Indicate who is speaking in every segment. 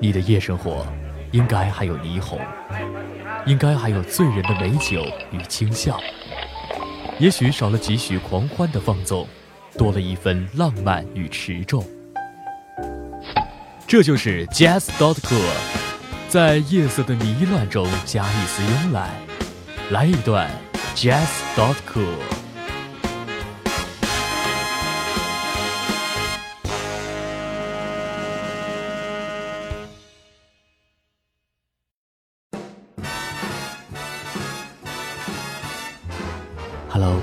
Speaker 1: 你的夜生活应该还有霓虹，应该还有醉人的美酒与轻笑，也许少了几许狂欢的放纵，多了一分浪漫与持重。这就是 Jazz dot cool，在夜色的迷乱中加一丝慵懒，来一段 Jazz dot cool。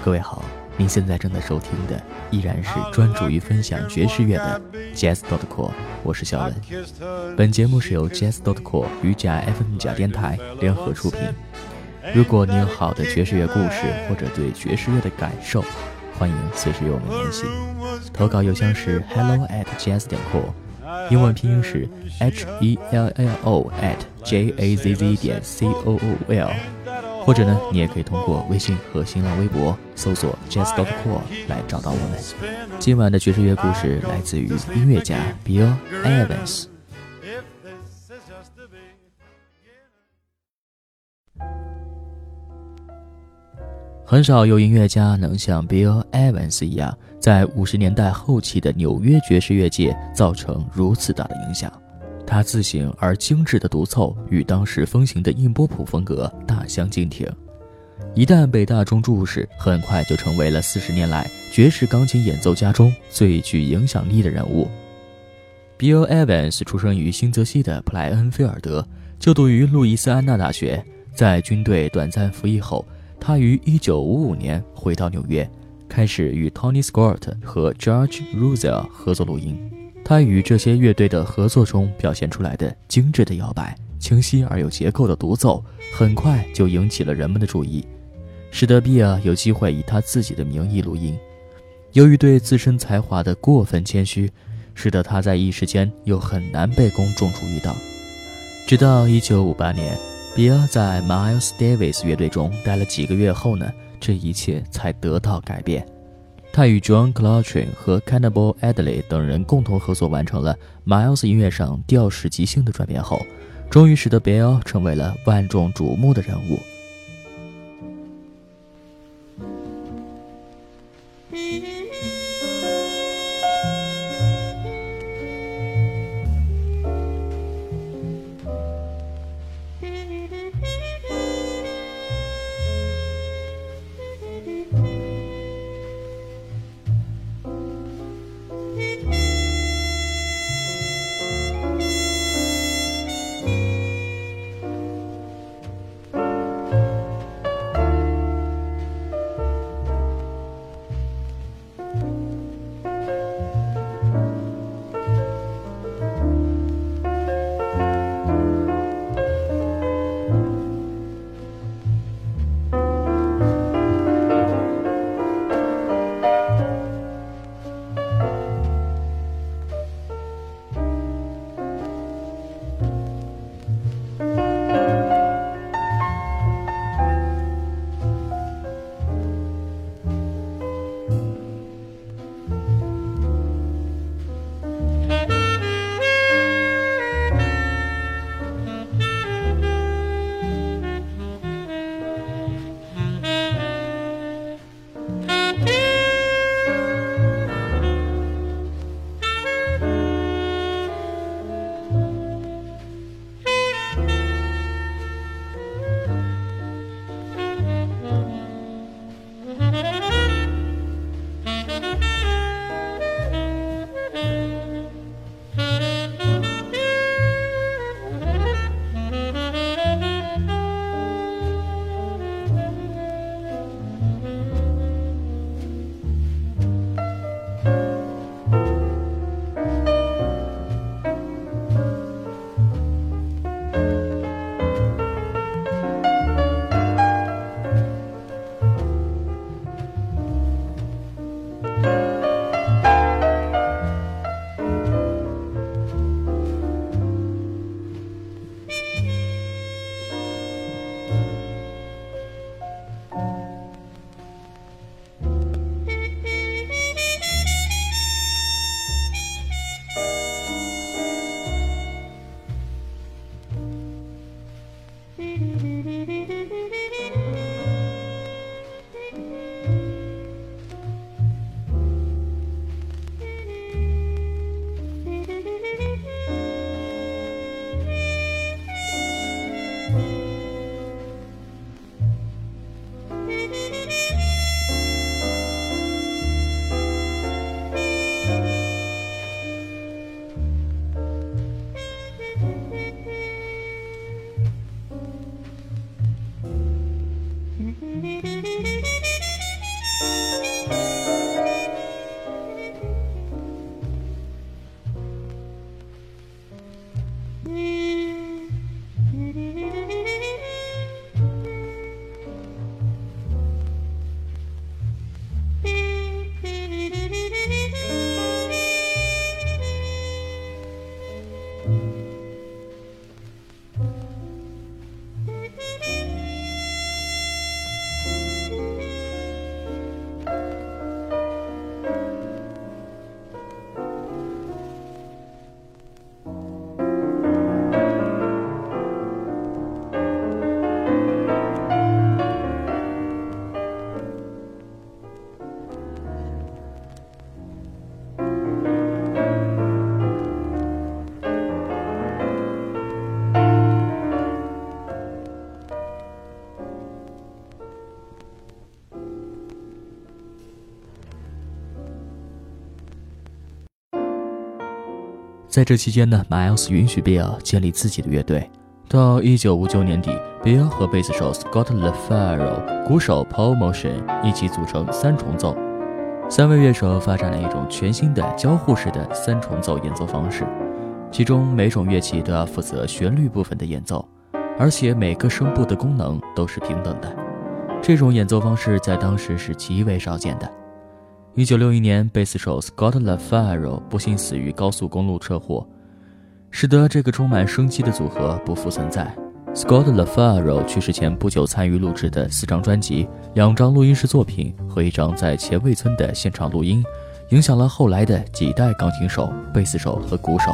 Speaker 1: 各位好，您现在正在收听的依然是专注于分享爵士乐的 Jazz dot core，我是小文。本节目是由 Jazz dot core 与假 FM 假电台联合出品。如果你有好的爵士乐故事或者对爵士乐的感受，欢迎随时与我们联系。投稿邮箱是 hello at jazz 点 core，英文拼音是 h e l l o at j a z z 点 c o o l。或者呢，你也可以通过微信和新浪微博搜索 Jazz dot Cool 来找到我们。今晚的爵士乐故事来自于音乐家 Bill Evans。很少有音乐家能像 Bill Evans 一样，在五十年代后期的纽约爵士乐界造成如此大的影响。他自省而精致的独奏与当时风行的印波普风格大相径庭，一旦被大众注视，很快就成为了四十年来爵士钢琴演奏家中最具影响力的人物。Bill Evans 出生于新泽西的普莱恩菲尔德，就读于路易斯安那大学。在军队短暂服役后，他于1955年回到纽约，开始与 Tony Scott 和 George r u s e l l 合作录音。他与这些乐队的合作中表现出来的精致的摇摆、清晰而有结构的独奏，很快就引起了人们的注意，使得比尔有机会以他自己的名义录音。由于对自身才华的过分谦虚，使得他在一时间又很难被公众注意到。直到1958年，比尔在 Miles Davis 乐队中待了几个月后呢，这一切才得到改变。他与 John c l a u t r i n 和 Cannibal Adderley 等人共同合作完成了 Miles 音乐上调式即兴的转变后，终于使得 Bill 成为了万众瞩目的人物。在这期间呢，Miles 允许 Bill 建立自己的乐队。到1959年底，Bill 和贝斯手 Scott LaFaro、鼓手 Paul Motion 一起组成三重奏。三位乐手发展了一种全新的交互式的三重奏演奏方式，其中每种乐器都要负责旋律部分的演奏，而且每个声部的功能都是平等的。这种演奏方式在当时是极为少见的。一九六一年，贝斯手 Scott LaFaro 不幸死于高速公路车祸，使得这个充满生机的组合不复存在。Scott LaFaro 去世前不久参与录制的四张专辑、两张录音室作品和一张在前卫村的现场录音，影响了后来的几代钢琴手、贝斯手和鼓手。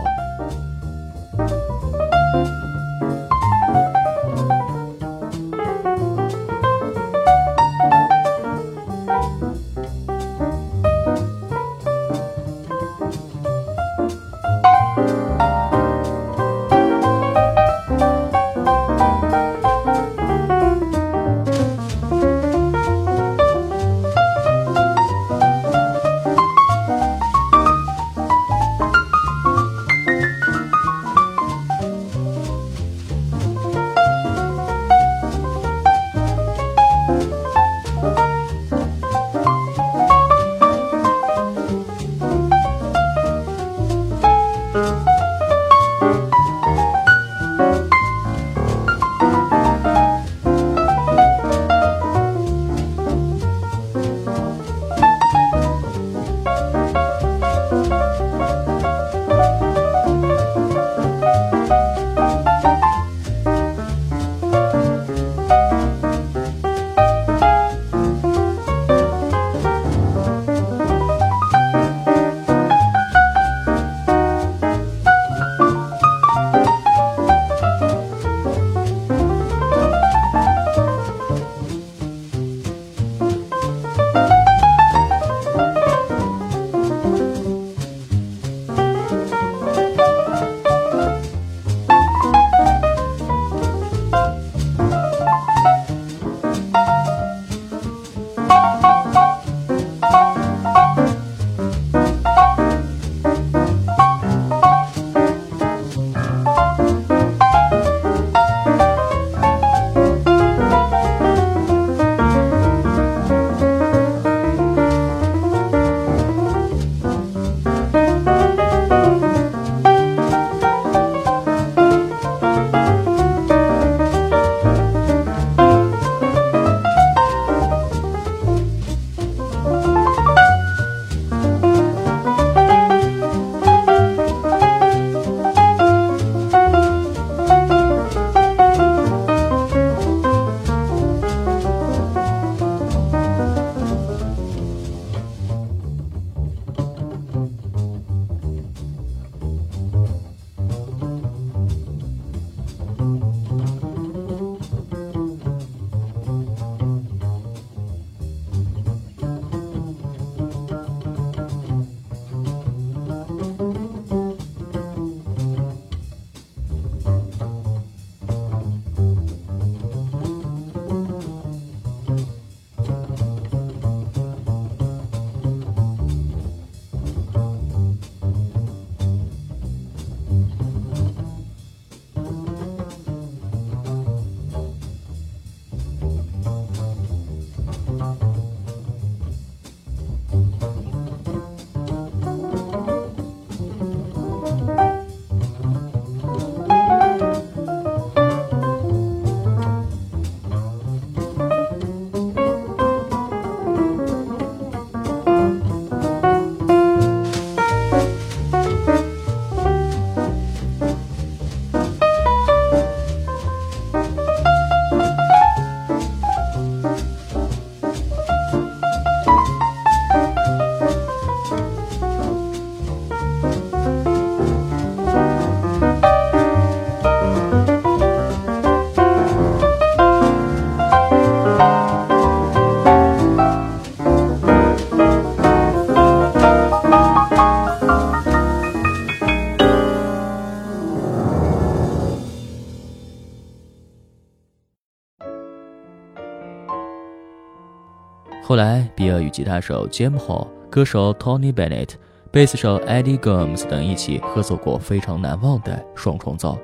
Speaker 1: 后来，比尔与吉他手 Jim Hall、歌手 Tony Bennett、贝斯手 Eddie Gomes 等一起合作过非常难忘的双重奏。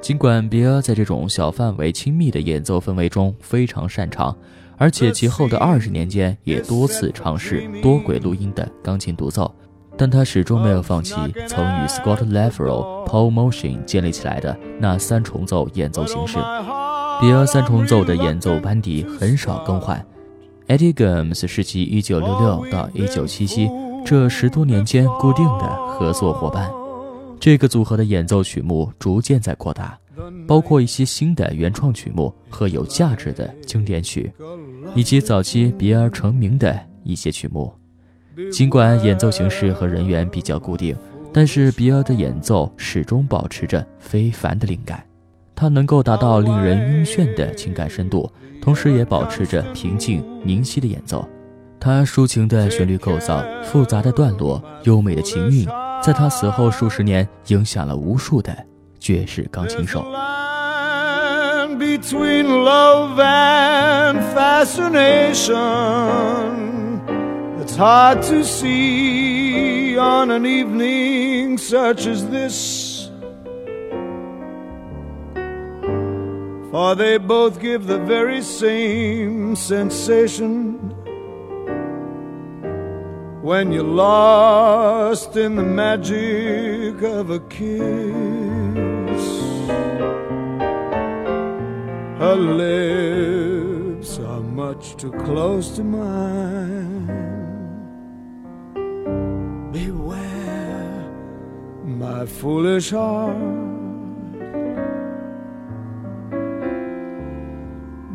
Speaker 1: 尽管比尔在这种小范围、亲密的演奏氛围中非常擅长，而且其后的二十年间也多次尝试多轨录音的钢琴独奏，但他始终没有放弃曾与 Scott Leffero、Paul Motion 建立起来的那三重奏演奏形式。比尔三重奏的演奏班底很少更换，Eddie Gomes 是其1966到1977这十多年间固定的合作伙伴。这个组合的演奏曲目逐渐在扩大，包括一些新的原创曲目和有价值的经典曲，以及早期比尔成名的一些曲目。尽管演奏形式和人员比较固定，但是比尔的演奏始终保持着非凡的灵感。他能够达到令人晕眩的情感深度，同时也保持着平静明晰的演奏。他抒情的旋律构造、复杂的段落、优美的琴韵。在他死后数十年，影响了无数的爵士钢琴手。
Speaker 2: Between love and fascination, it's hard to see on an evening such as this. For they both give the very same sensation when you're lost in the magic of a kiss. Her lips are much too close to mine. Beware, my foolish heart.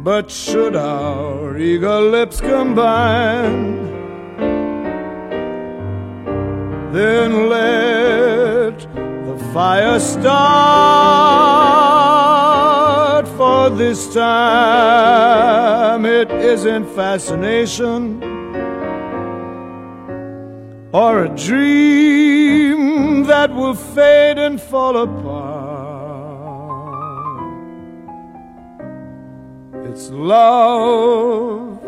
Speaker 2: But should our eager lips combine, then let the fire start. For this time it isn't fascination or a dream that will fade and fall apart. It's love.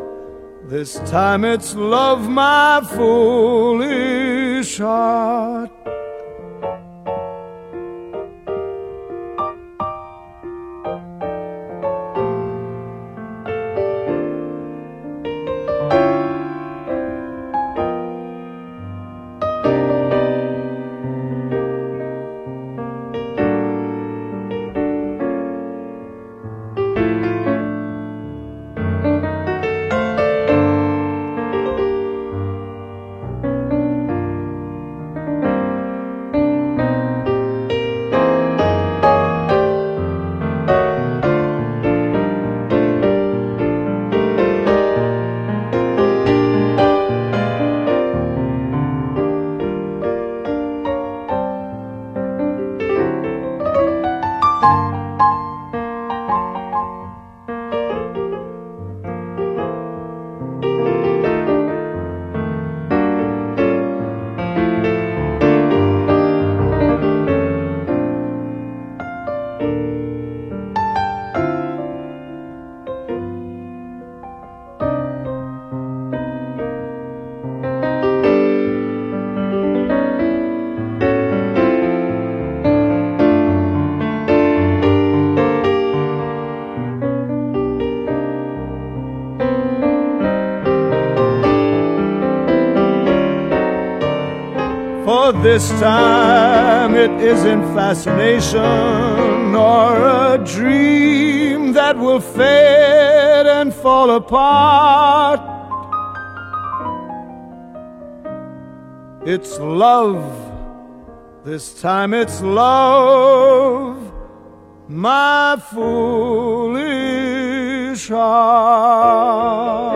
Speaker 2: This time it's love, my foolish heart. This time it isn't fascination nor a dream that will fade and fall apart. It's love. This time it's love, my foolish heart.